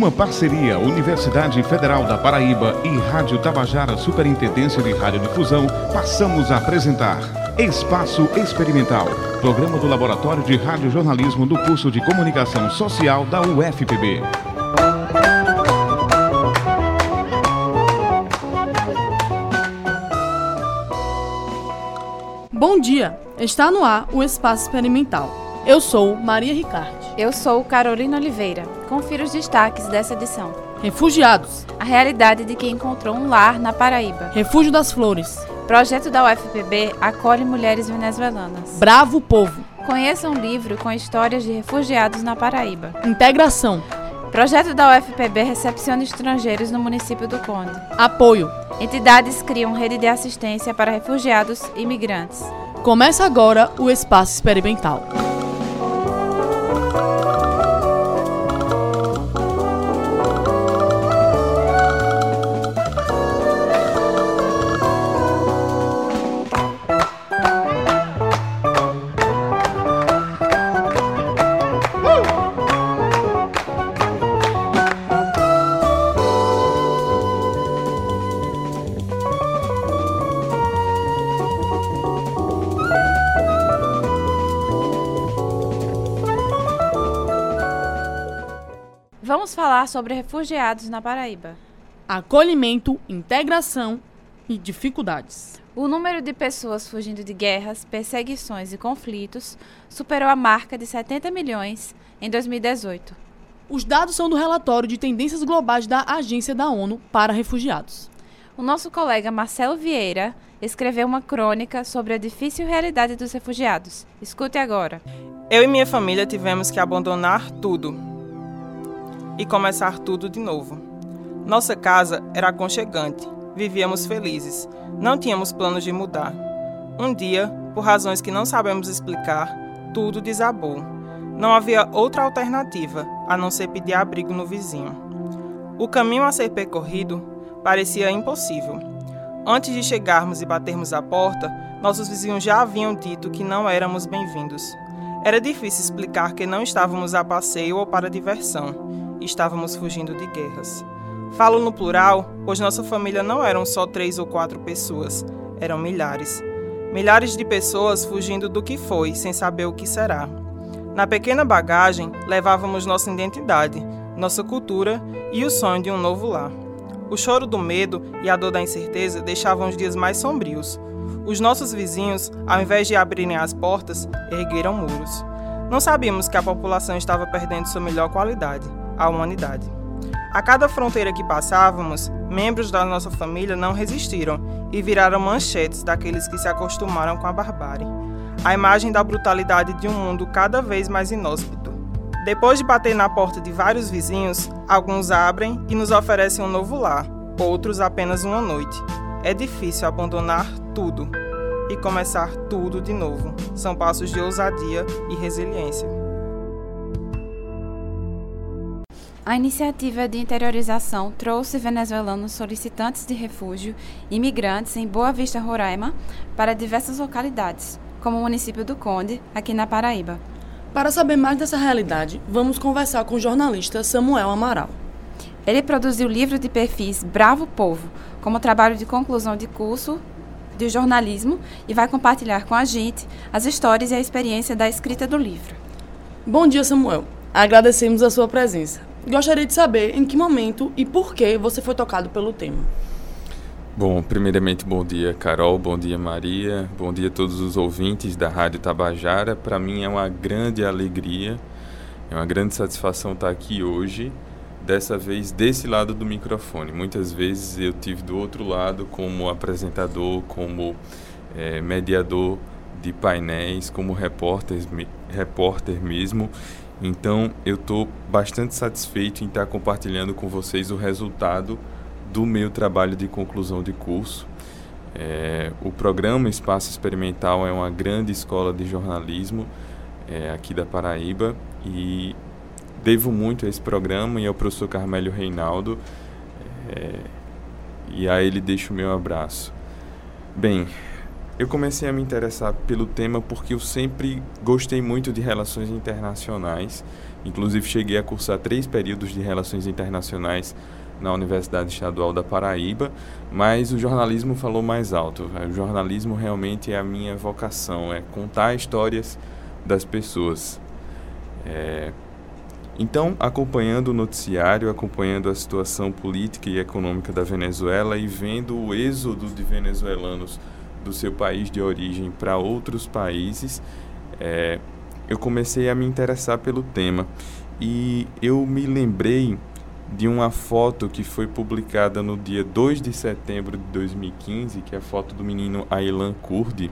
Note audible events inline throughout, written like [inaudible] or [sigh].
Numa parceria Universidade Federal da Paraíba e Rádio Tabajara Superintendência de Radiodifusão, passamos a apresentar Espaço Experimental, programa do Laboratório de Radiojornalismo do curso de Comunicação Social da UFPB. Bom dia! Está no ar o Espaço Experimental. Eu sou Maria Ricardo. Eu sou Carolina Oliveira. Confira os destaques dessa edição. Refugiados. A realidade de quem encontrou um lar na Paraíba. Refúgio das Flores. Projeto da UFPB acolhe mulheres venezuelanas. Bravo Povo. Conheça um livro com histórias de refugiados na Paraíba. Integração. Projeto da UFPB recepciona estrangeiros no município do Conde. Apoio. Entidades criam rede de assistência para refugiados e imigrantes. Começa agora o Espaço Experimental. Falar sobre refugiados na Paraíba. Acolhimento, integração e dificuldades. O número de pessoas fugindo de guerras, perseguições e conflitos superou a marca de 70 milhões em 2018. Os dados são do relatório de tendências globais da Agência da ONU para Refugiados. O nosso colega Marcelo Vieira escreveu uma crônica sobre a difícil realidade dos refugiados. Escute agora. Eu e minha família tivemos que abandonar tudo e começar tudo de novo. Nossa casa era aconchegante, vivíamos felizes, não tínhamos planos de mudar. Um dia, por razões que não sabemos explicar, tudo desabou. Não havia outra alternativa a não ser pedir abrigo no vizinho. O caminho a ser percorrido parecia impossível. Antes de chegarmos e batermos a porta, nossos vizinhos já haviam dito que não éramos bem-vindos. Era difícil explicar que não estávamos a passeio ou para diversão estávamos fugindo de guerras. Falo no plural, pois nossa família não eram só três ou quatro pessoas, eram milhares. Milhares de pessoas fugindo do que foi, sem saber o que será. Na pequena bagagem, levávamos nossa identidade, nossa cultura e o sonho de um novo lar. O choro do medo e a dor da incerteza deixavam os dias mais sombrios. Os nossos vizinhos, ao invés de abrirem as portas, ergueram muros. Não sabíamos que a população estava perdendo sua melhor qualidade à humanidade. A cada fronteira que passávamos, membros da nossa família não resistiram e viraram manchetes daqueles que se acostumaram com a barbárie. A imagem da brutalidade de um mundo cada vez mais inóspito. Depois de bater na porta de vários vizinhos, alguns abrem e nos oferecem um novo lar, outros apenas uma noite. É difícil abandonar tudo e começar tudo de novo. São passos de ousadia e resiliência. A iniciativa de interiorização trouxe venezuelanos solicitantes de refúgio e imigrantes em Boa Vista, Roraima, para diversas localidades, como o município do Conde, aqui na Paraíba. Para saber mais dessa realidade, vamos conversar com o jornalista Samuel Amaral. Ele produziu o livro de perfis Bravo Povo, como trabalho de conclusão de curso de jornalismo e vai compartilhar com a gente as histórias e a experiência da escrita do livro. Bom dia, Samuel. Agradecemos a sua presença. Gostaria de saber em que momento e por que você foi tocado pelo tema. Bom, primeiramente, bom dia, Carol, bom dia, Maria, bom dia a todos os ouvintes da Rádio Tabajara. Para mim é uma grande alegria, é uma grande satisfação estar aqui hoje, dessa vez desse lado do microfone. Muitas vezes eu tive do outro lado como apresentador, como é, mediador de painéis, como repórter, repórter mesmo. Então, eu estou bastante satisfeito em estar compartilhando com vocês o resultado do meu trabalho de conclusão de curso. É, o programa Espaço Experimental é uma grande escola de jornalismo é, aqui da Paraíba e devo muito a esse programa e ao professor Carmélio Reinaldo é, e a ele deixo o meu abraço. Bem, eu comecei a me interessar pelo tema porque eu sempre gostei muito de relações internacionais Inclusive, cheguei a cursar três períodos de Relações Internacionais na Universidade Estadual da Paraíba, mas o jornalismo falou mais alto. O jornalismo realmente é a minha vocação, é contar histórias das pessoas. É... Então, acompanhando o noticiário, acompanhando a situação política e econômica da Venezuela e vendo o êxodo de venezuelanos do seu país de origem para outros países, é, eu comecei a me interessar pelo tema. E eu me lembrei de uma foto que foi publicada no dia 2 de setembro de 2015, que é a foto do menino Aylan Kurdi,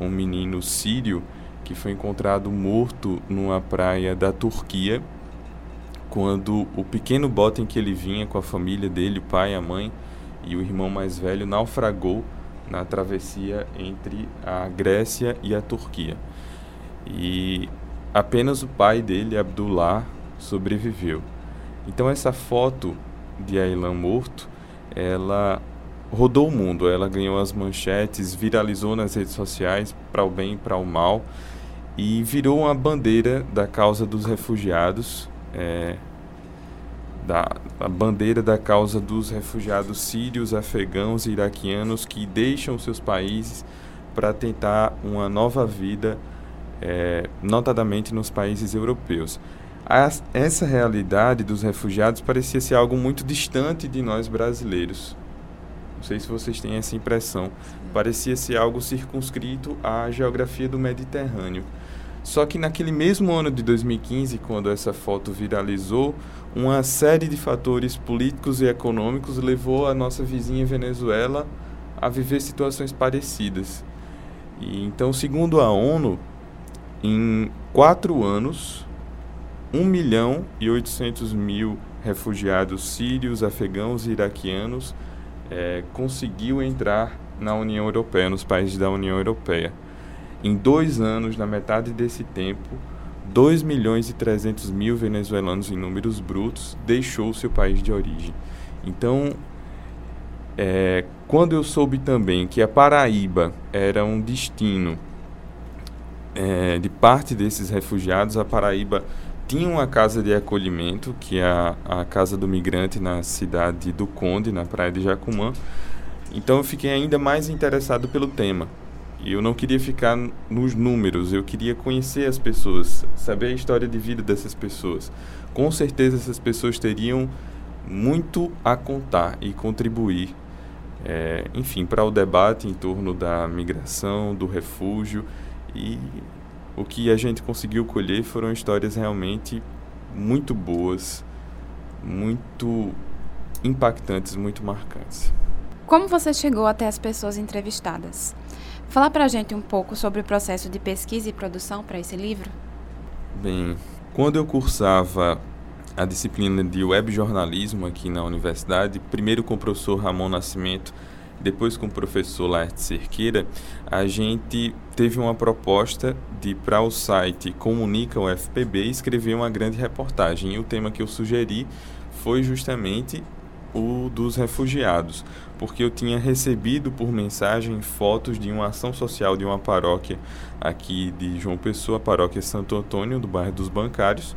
um menino sírio que foi encontrado morto numa praia da Turquia, quando o pequeno bote em que ele vinha com a família dele, o pai, a mãe e o irmão mais velho, naufragou na travessia entre a Grécia e a Turquia. E apenas o pai dele, Abdullah, sobreviveu. Então essa foto de Aylan morto, ela rodou o mundo, ela ganhou as manchetes, viralizou nas redes sociais para o bem e para o mal e virou uma bandeira da causa dos refugiados, é, da a bandeira da causa dos refugiados sírios, afegãos e iraquianos que deixam seus países para tentar uma nova vida, é, notadamente nos países europeus. As, essa realidade dos refugiados parecia ser algo muito distante de nós brasileiros. Não sei se vocês têm essa impressão. Parecia ser algo circunscrito à geografia do Mediterrâneo. Só que naquele mesmo ano de 2015, quando essa foto viralizou, uma série de fatores políticos e econômicos levou a nossa vizinha Venezuela a viver situações parecidas. E, então, segundo a ONU, em quatro anos, 1 milhão e 800 mil refugiados sírios, afegãos e iraquianos é, conseguiu entrar na União Europeia, nos países da União Europeia. Em dois anos, na metade desse tempo, 2 milhões e 300 mil venezuelanos em números brutos deixou seu país de origem. Então, é, quando eu soube também que a Paraíba era um destino é, de parte desses refugiados, a Paraíba tinha uma casa de acolhimento, que é a, a Casa do Migrante na cidade do Conde, na praia de Jacumã. Então eu fiquei ainda mais interessado pelo tema. E eu não queria ficar nos números, eu queria conhecer as pessoas, saber a história de vida dessas pessoas. Com certeza essas pessoas teriam muito a contar e contribuir, é, enfim, para o debate em torno da migração, do refúgio. E o que a gente conseguiu colher foram histórias realmente muito boas, muito impactantes, muito marcantes. Como você chegou até as pessoas entrevistadas? Fala pra gente um pouco sobre o processo de pesquisa e produção para esse livro. Bem, quando eu cursava a disciplina de web jornalismo aqui na universidade, primeiro com o professor Ramon Nascimento, depois com o professor Laerte Cerqueira, a gente teve uma proposta de para o site Comunica UFPB escrever uma grande reportagem. E o tema que eu sugeri foi justamente o dos refugiados, porque eu tinha recebido por mensagem fotos de uma ação social de uma paróquia aqui de João Pessoa, a paróquia Santo Antônio, do bairro dos Bancários,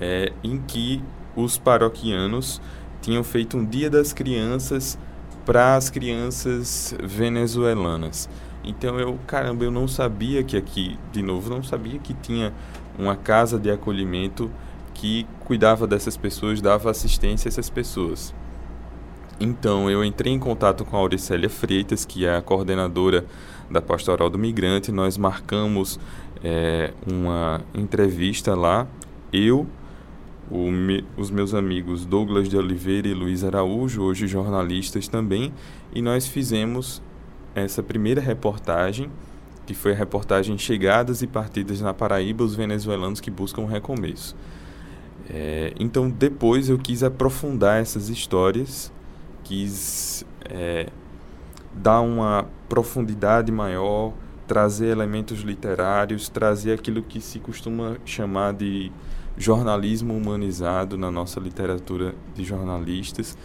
é, em que os paroquianos tinham feito um Dia das Crianças para as crianças venezuelanas. Então eu, caramba, eu não sabia que aqui, de novo, não sabia que tinha uma casa de acolhimento que cuidava dessas pessoas, dava assistência a essas pessoas. Então, eu entrei em contato com a Auricélia Freitas, que é a coordenadora da Pastoral do Migrante. Nós marcamos é, uma entrevista lá. Eu, me, os meus amigos Douglas de Oliveira e Luiz Araújo, hoje jornalistas também, e nós fizemos essa primeira reportagem, que foi a reportagem Chegadas e Partidas na Paraíba, os venezuelanos que buscam um recomeço. É, então depois eu quis aprofundar essas histórias, quis é, dar uma profundidade maior, trazer elementos literários, trazer aquilo que se costuma chamar de jornalismo humanizado na nossa literatura de jornalistas.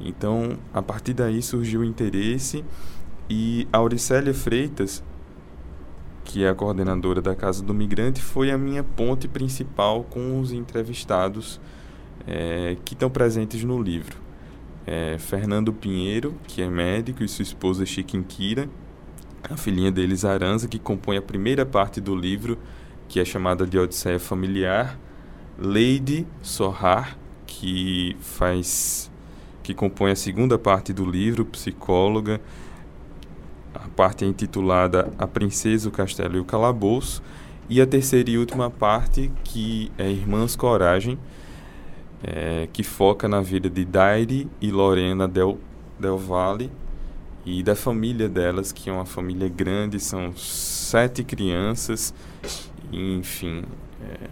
Então, a partir daí surgiu o interesse e Auricélia Freitas, que é a coordenadora da Casa do Migrante, foi a minha ponte principal com os entrevistados é, que estão presentes no livro. É, Fernando Pinheiro, que é médico, e sua esposa Chiquinquira, a filhinha deles, Aranza, que compõe a primeira parte do livro, que é chamada de Odisseia Familiar, Lady Sorrar, que faz que compõe a segunda parte do livro, psicóloga. A parte é intitulada A Princesa, o Castelo e o Calabouço. E a terceira e última parte, que é Irmãs Coragem, é, que foca na vida de Daire e Lorena Del, Del Valle e da família delas, que é uma família grande, são sete crianças, enfim. É,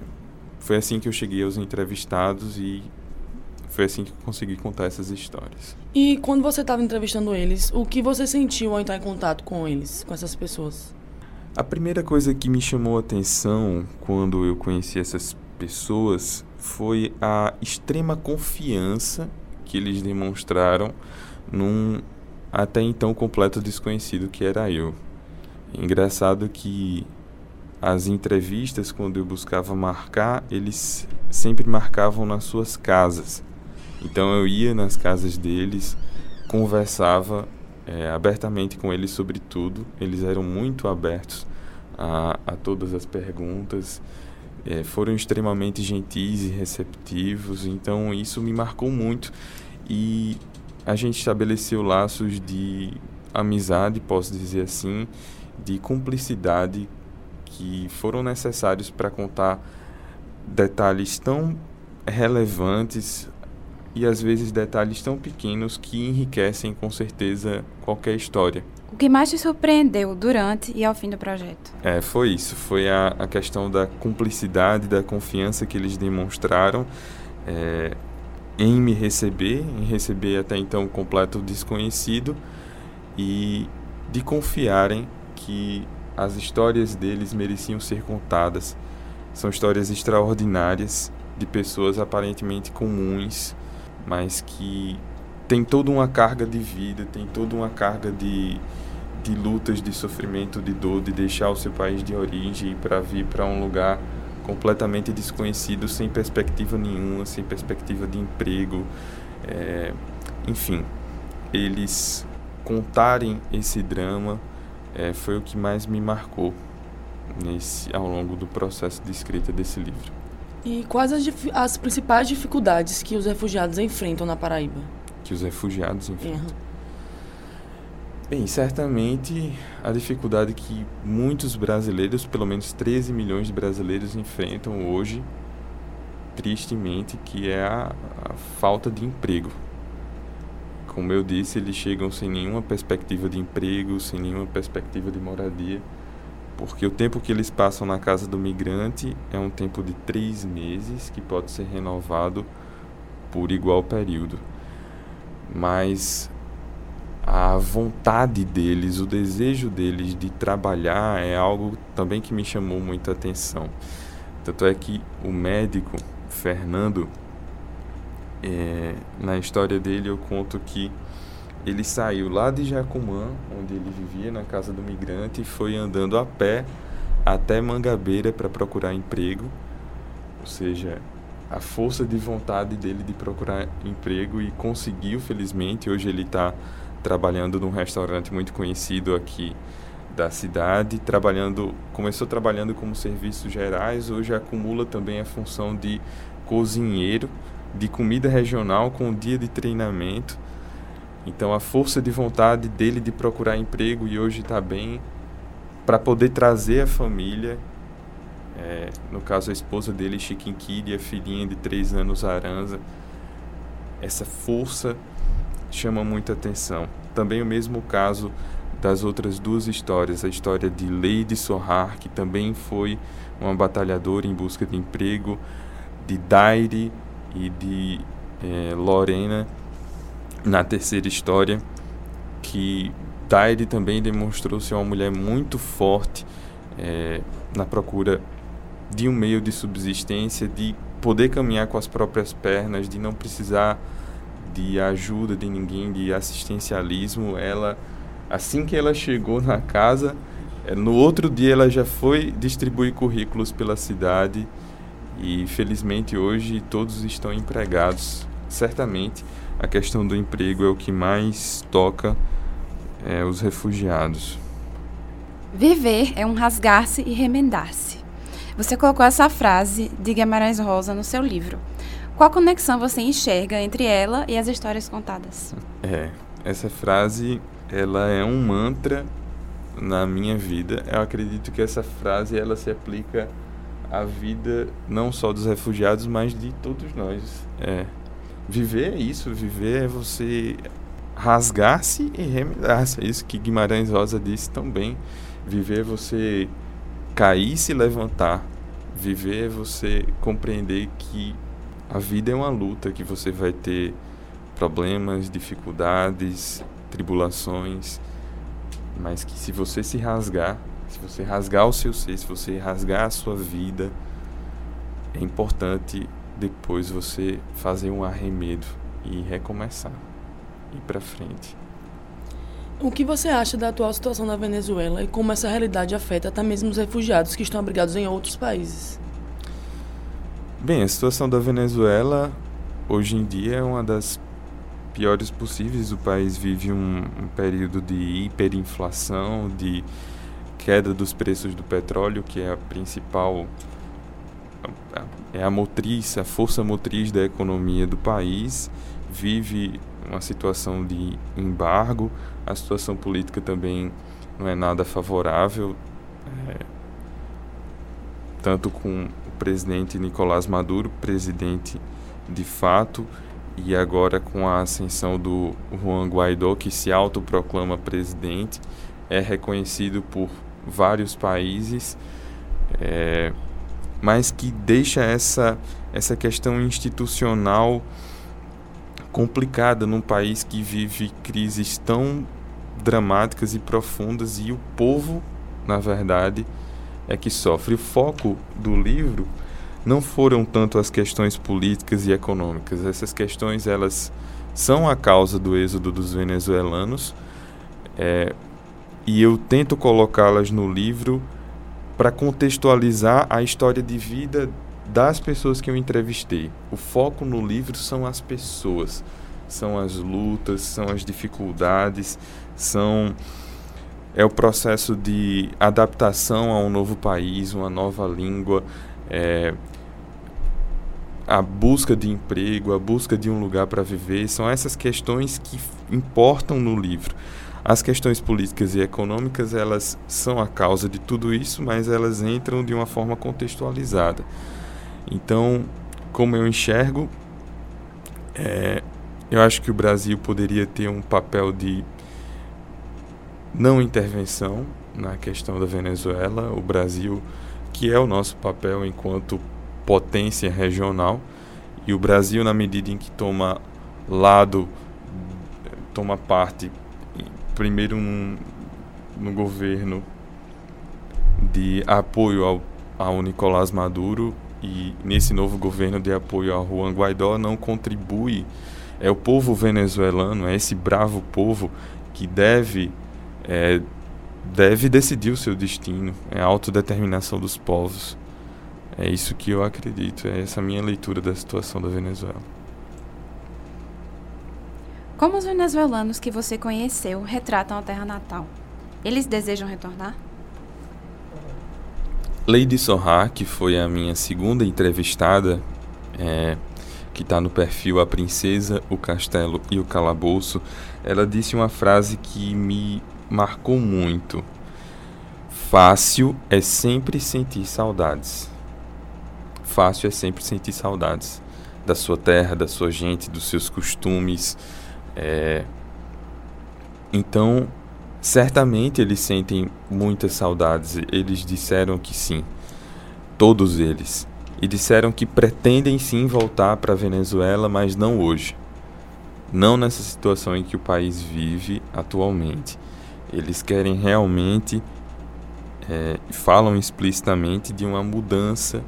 foi assim que eu cheguei aos entrevistados e foi assim que eu consegui contar essas histórias. E quando você estava entrevistando eles, o que você sentiu ao entrar em contato com eles, com essas pessoas? A primeira coisa que me chamou a atenção quando eu conheci essas pessoas foi a extrema confiança que eles demonstraram num até então completo desconhecido que era eu. Engraçado que as entrevistas, quando eu buscava marcar, eles sempre marcavam nas suas casas. Então eu ia nas casas deles, conversava é, abertamente com eles sobre tudo. Eles eram muito abertos a, a todas as perguntas, é, foram extremamente gentis e receptivos. Então isso me marcou muito e a gente estabeleceu laços de amizade, posso dizer assim, de cumplicidade que foram necessários para contar detalhes tão relevantes e às vezes detalhes tão pequenos que enriquecem com certeza qualquer história. O que mais te surpreendeu durante e ao fim do projeto? É, foi isso. Foi a, a questão da cumplicidade, da confiança que eles demonstraram é, em me receber, em receber até então um completo desconhecido e de confiarem que as histórias deles mereciam ser contadas. São histórias extraordinárias de pessoas aparentemente comuns, mas que tem toda uma carga de vida, tem toda uma carga de, de lutas, de sofrimento, de dor, de deixar o seu país de origem para vir para um lugar completamente desconhecido, sem perspectiva nenhuma, sem perspectiva de emprego. É, enfim, eles contarem esse drama é, foi o que mais me marcou nesse, ao longo do processo de escrita desse livro. E quais as, as principais dificuldades que os refugiados enfrentam na Paraíba? Que os refugiados enfrentam? Uhum. Bem, certamente a dificuldade que muitos brasileiros, pelo menos 13 milhões de brasileiros, enfrentam hoje, tristemente, que é a, a falta de emprego. Como eu disse, eles chegam sem nenhuma perspectiva de emprego, sem nenhuma perspectiva de moradia, porque o tempo que eles passam na casa do migrante é um tempo de três meses que pode ser renovado por igual período. Mas a vontade deles, o desejo deles de trabalhar é algo também que me chamou muita atenção. Tanto é que o médico, Fernando, é, na história dele eu conto que ele saiu lá de Jacumã, onde ele vivia na casa do migrante, e foi andando a pé até Mangabeira para procurar emprego. Ou seja, a força de vontade dele de procurar emprego e conseguiu, felizmente. Hoje ele está trabalhando num restaurante muito conhecido aqui da cidade, trabalhando, começou trabalhando como serviços gerais, hoje acumula também a função de cozinheiro de comida regional com o dia de treinamento. Então a força de vontade dele de procurar emprego e hoje está bem para poder trazer a família, é, no caso a esposa dele, Chiquinquiri, a filhinha de três anos, Aranza. Essa força chama muita atenção. Também o mesmo caso das outras duas histórias, a história de Lady Sorrar, que também foi uma batalhadora em busca de emprego, de Daire, e de é, Lorena na terceira história, que Taide também demonstrou ser uma mulher muito forte é, na procura de um meio de subsistência, de poder caminhar com as próprias pernas, de não precisar de ajuda de ninguém, de assistencialismo. Ela, assim que ela chegou na casa, É, no outro dia ela já foi distribuir currículos pela cidade e felizmente hoje todos estão empregados. Certamente a questão do emprego é o que mais toca é, os refugiados. Viver é um rasgar-se e remendar-se. Você colocou essa frase de Guimarães Rosa no seu livro. Qual conexão você enxerga entre ela e as histórias contadas? É, essa frase ela é um mantra na minha vida. Eu acredito que essa frase ela se aplica à vida não só dos refugiados, mas de todos nós. É, viver é isso, viver é você rasgar-se e remendar-se. É isso que Guimarães Rosa disse também. Viver é você cair e se levantar. Viver é você compreender que a vida é uma luta, que você vai ter problemas, dificuldades, tribulações, mas que se você se rasgar, se você rasgar o seu ser, se você rasgar a sua vida, é importante depois você fazer um arremedo e recomeçar, ir para frente. O que você acha da atual situação na Venezuela e como essa realidade afeta até mesmo os refugiados que estão abrigados em outros países? Bem, a situação da Venezuela hoje em dia é uma das piores possíveis. O país vive um, um período de hiperinflação, de queda dos preços do petróleo, que é a principal é a motriz, a força motriz da economia do país, vive uma situação de embargo, a situação política também não é nada favorável, é, tanto com o presidente Nicolás Maduro, presidente de fato, e agora com a ascensão do Juan Guaidó, que se autoproclama presidente, é reconhecido por vários países, é, mas que deixa essa, essa questão institucional complicada num país que vive crises tão dramáticas e profundas e o povo, na verdade, é que sofre. O foco do livro não foram tanto as questões políticas e econômicas. Essas questões elas são a causa do êxodo dos venezuelanos é, e eu tento colocá-las no livro para contextualizar a história de vida das pessoas que eu entrevistei. O foco no livro são as pessoas, são as lutas, são as dificuldades, são é o processo de adaptação a um novo país, uma nova língua, é, a busca de emprego, a busca de um lugar para viver, são essas questões que importam no livro. As questões políticas e econômicas, elas são a causa de tudo isso, mas elas entram de uma forma contextualizada. Então, como eu enxergo, é, eu acho que o Brasil poderia ter um papel de não intervenção na questão da Venezuela. O Brasil, que é o nosso papel enquanto potência regional e o Brasil na medida em que toma lado toma parte primeiro no, no governo de apoio ao, ao Nicolás Maduro e nesse novo governo de apoio ao Juan Guaidó não contribui é o povo venezuelano é esse bravo povo que deve é, deve decidir o seu destino é a autodeterminação dos povos é isso que eu acredito, é essa minha leitura da situação da Venezuela. Como os venezuelanos que você conheceu retratam a terra natal? Eles desejam retornar? Lady Sohar, que foi a minha segunda entrevistada, é, que está no perfil A Princesa, o Castelo e o Calabouço, ela disse uma frase que me marcou muito. Fácil é sempre sentir saudades fácil é sempre sentir saudades da sua terra, da sua gente, dos seus costumes. É... Então, certamente eles sentem muitas saudades. Eles disseram que sim, todos eles. E disseram que pretendem sim voltar para a Venezuela, mas não hoje. Não nessa situação em que o país vive atualmente. Eles querem realmente, é, falam explicitamente de uma mudança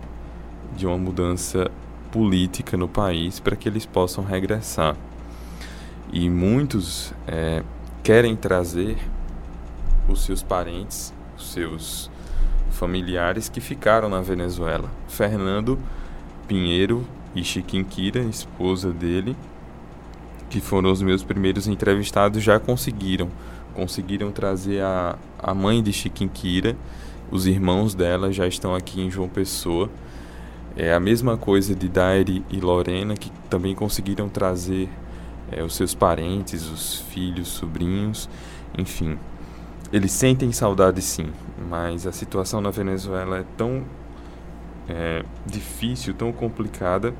de uma mudança política no país para que eles possam regressar. E muitos é, querem trazer os seus parentes, os seus familiares que ficaram na Venezuela. Fernando Pinheiro e Chiquinquira, esposa dele, que foram os meus primeiros entrevistados, já conseguiram. Conseguiram trazer a, a mãe de Chiquinquira, os irmãos dela já estão aqui em João Pessoa. É a mesma coisa de Daire e Lorena, que também conseguiram trazer é, os seus parentes, os filhos, sobrinhos, enfim. Eles sentem saudade sim, mas a situação na Venezuela é tão é, difícil, tão complicada,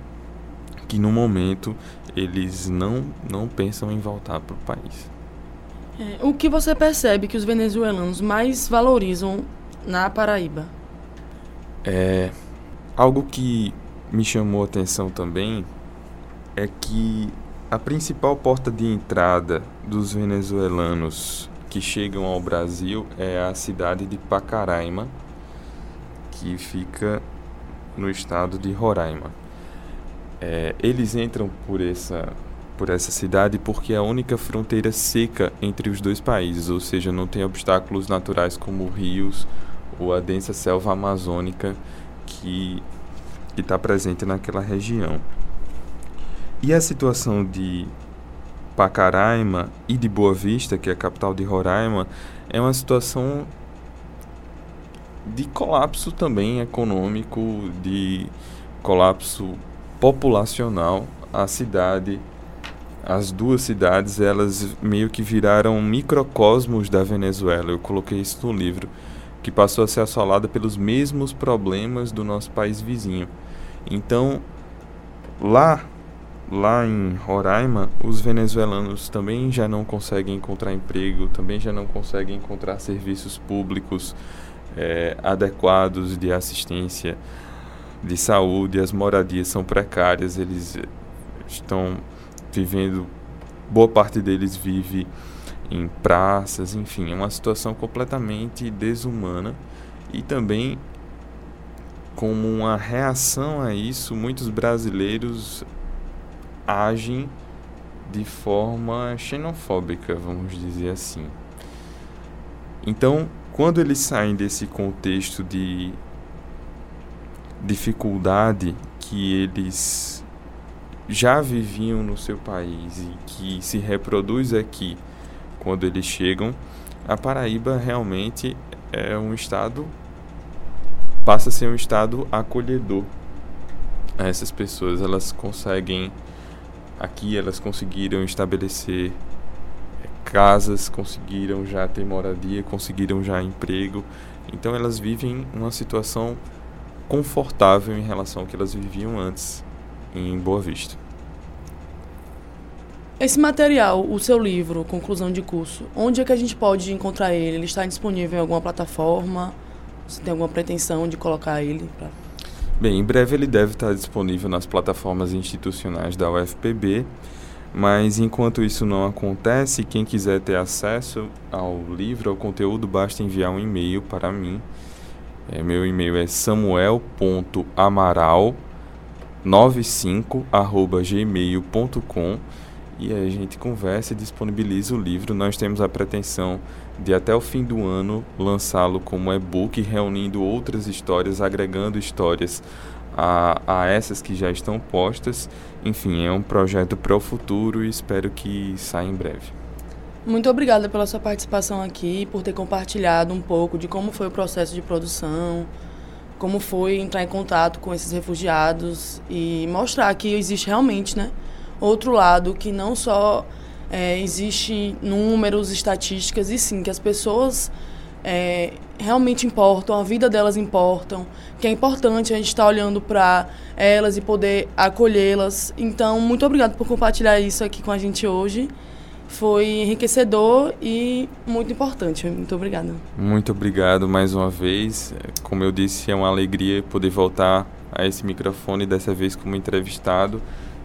que no momento eles não, não pensam em voltar para o país. É, o que você percebe que os venezuelanos mais valorizam na Paraíba? É, algo que me chamou a atenção também é que a principal porta de entrada dos venezuelanos que chegam ao Brasil é a cidade de Pacaraima, que fica no estado de Roraima. É, eles entram por essa, por essa cidade porque é a única fronteira seca entre os dois países, ou seja, não tem obstáculos naturais como rios ou a densa selva amazônica que está presente naquela região. E a situação de Pacaraima e de Boa Vista, que é a capital de Roraima, é uma situação de colapso também econômico, de colapso populacional. A cidade, as duas cidades, elas meio que viraram microcosmos da Venezuela. Eu coloquei isso no livro, que passou a ser assolada pelos mesmos problemas do nosso país vizinho. Então, lá lá em Roraima, os venezuelanos também já não conseguem encontrar emprego, também já não conseguem encontrar serviços públicos é, adequados de assistência de saúde, as moradias são precárias, eles estão vivendo, boa parte deles vive em praças, enfim, é uma situação completamente desumana e também como uma reação a isso, muitos brasileiros agem de forma xenofóbica, vamos dizer assim. Então, quando eles saem desse contexto de dificuldade que eles já viviam no seu país e que se reproduz aqui quando eles chegam, a Paraíba realmente é um estado passa a ser um estado acolhedor a essas pessoas. Elas conseguem aqui elas conseguiram estabelecer casas, conseguiram já ter moradia, conseguiram já emprego. Então elas vivem uma situação confortável em relação ao que elas viviam antes em Boa Vista. Esse material, o seu livro, conclusão de curso, onde é que a gente pode encontrar ele? Ele está disponível em alguma plataforma? Você tem alguma pretensão de colocar ele? Bem, em breve ele deve estar disponível nas plataformas institucionais da UFPB mas enquanto isso não acontece, quem quiser ter acesso ao livro, ao conteúdo, basta enviar um e-mail para mim. É, meu e-mail é samuel.amaral95@gmail.com e aí a gente conversa e disponibiliza o livro. Nós temos a pretensão de até o fim do ano lançá-lo como e-book, reunindo outras histórias, agregando histórias a, a essas que já estão postas. Enfim, é um projeto para o futuro e espero que saia em breve. Muito obrigada pela sua participação aqui, por ter compartilhado um pouco de como foi o processo de produção, como foi entrar em contato com esses refugiados e mostrar que existe realmente, né, outro lado que não só é, existe números, estatísticas e sim que as pessoas é, realmente importam, a vida delas importam, que é importante a gente estar tá olhando para elas e poder acolhê-las. Então, muito obrigado por compartilhar isso aqui com a gente hoje. Foi enriquecedor e muito importante. Muito obrigada. Muito obrigado mais uma vez. Como eu disse, é uma alegria poder voltar a esse microfone, dessa vez como entrevistado.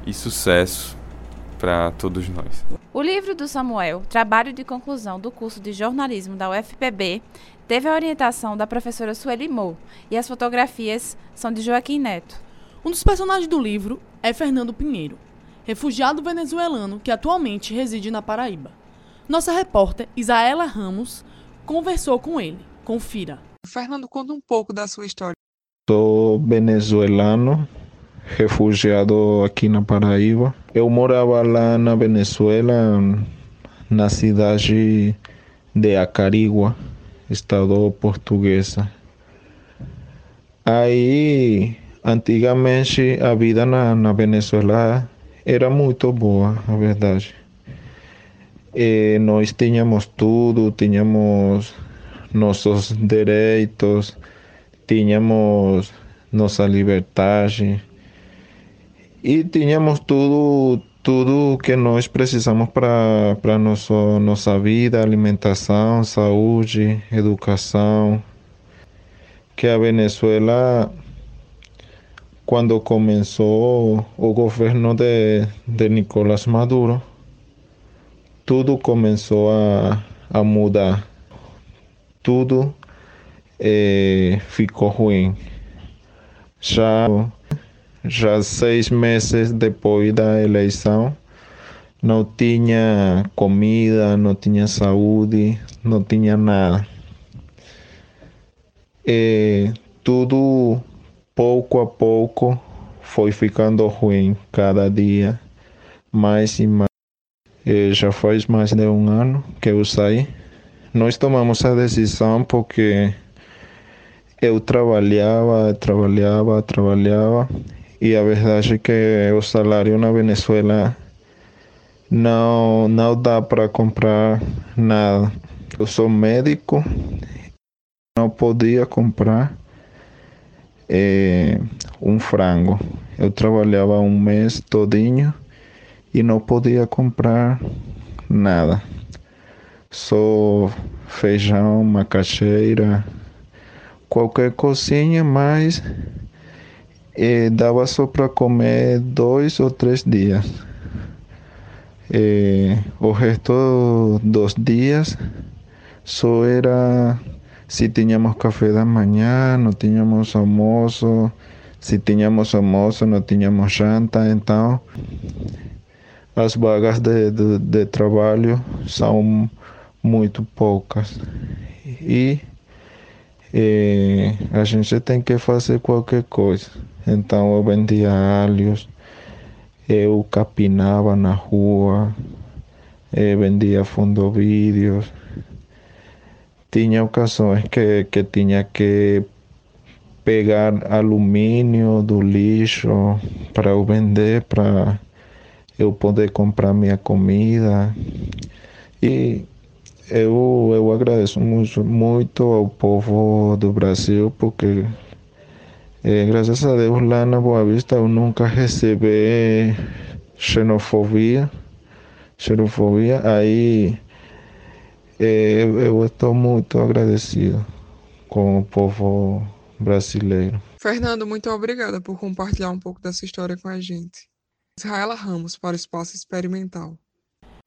E sucesso para todos nós. O livro do Samuel, trabalho de conclusão do curso de jornalismo da UFPB, teve a orientação da professora Sueli Mo e as fotografias são de Joaquim Neto. Um dos personagens do livro é Fernando Pinheiro, refugiado venezuelano que atualmente reside na Paraíba. Nossa repórter Isaela Ramos conversou com ele. Confira. Fernando, conta um pouco da sua história. Sou venezuelano, refugiado aqui na Paraíba. Eu morava lá na Venezuela, na cidade de Acarigua, estado portuguesa. Aí, antigamente, a vida na, na Venezuela era muito boa, a verdade. E nós tínhamos tudo, tínhamos nossos direitos, tínhamos nossa liberdade e tínhamos tudo tudo que nós precisamos para para nossa nossa vida, alimentação, saúde, educação. Que a Venezuela quando começou o governo de, de Nicolás Maduro, tudo começou a, a mudar. Tudo eh, ficou ruim. Já já seis meses depois da eleição, não tinha comida, não tinha saúde, não tinha nada. E tudo pouco a pouco foi ficando ruim cada dia, mais e mais. E já faz mais de um ano que eu saí. Nós tomamos a decisão porque eu trabalhava, trabalhava, trabalhava e a verdade é que o salário na Venezuela não, não dá para comprar nada. Eu sou médico, não podia comprar é, um frango. Eu trabalhava um mês todinho e não podia comprar nada. Só feijão, macaxeira, qualquer coisinha, mas e dava só para comer dois ou três dias. E o resto dos dias só era se tínhamos café da manhã, não tínhamos almoço, se tínhamos almoço, não tínhamos janta, então as vagas de, de, de trabalho são muito poucas. E, e a gente tem que fazer qualquer coisa. Então eu vendia alhos, eu capinava na rua, eu vendia fundovídeos. Tinha ocasiões que, que tinha que pegar alumínio do lixo para eu vender, para eu poder comprar minha comida. E eu, eu agradeço muito, muito ao povo do Brasil porque é, graças a Deus lá na Boa Vista eu nunca recebi xenofobia, xenofobia. Aí é, eu estou muito agradecido com o povo brasileiro. Fernando, muito obrigada por compartilhar um pouco dessa história com a gente. Israela Ramos para o Espaço Experimental.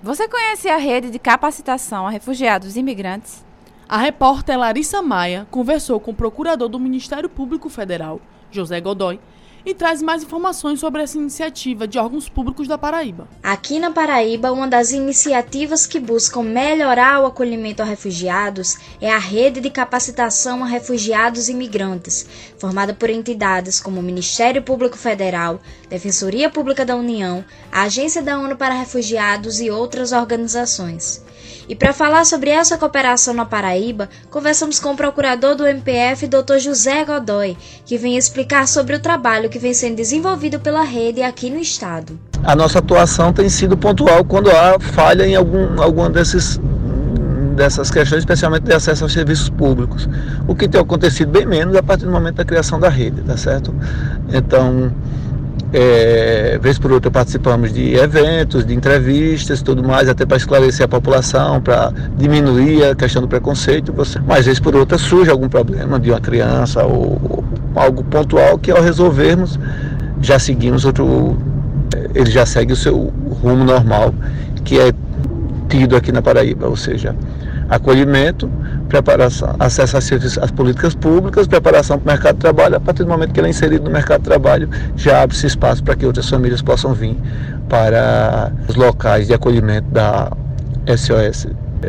Você conhece a rede de capacitação a refugiados e imigrantes? A repórter Larissa Maia conversou com o procurador do Ministério Público Federal, José Godoy, e traz mais informações sobre essa iniciativa de órgãos públicos da Paraíba. Aqui na Paraíba, uma das iniciativas que buscam melhorar o acolhimento a refugiados é a Rede de Capacitação a Refugiados e Imigrantes, formada por entidades como o Ministério Público Federal, Defensoria Pública da União, a Agência da ONU para Refugiados e outras organizações. E para falar sobre essa cooperação na Paraíba, conversamos com o procurador do MPF, Dr. José Godoy, que vem explicar sobre o trabalho que vem sendo desenvolvido pela rede aqui no estado. A nossa atuação tem sido pontual quando há falha em algum, alguma desses dessas questões, especialmente de acesso aos serviços públicos. O que tem acontecido bem menos a partir do momento da criação da rede, tá certo? Então, é, vez por outra participamos de eventos, de entrevistas, tudo mais, até para esclarecer a população, para diminuir a questão do preconceito. Mas vez por outra surge algum problema de uma criança ou, ou algo pontual que ao resolvermos já seguimos outro, ele já segue o seu rumo normal, que é tido aqui na Paraíba, ou seja, acolhimento, preparação, acesso às, políticas públicas, preparação para o mercado de trabalho. A partir do momento que ele é inserido no mercado de trabalho, já abre-se espaço para que outras famílias possam vir para os locais de acolhimento da SOS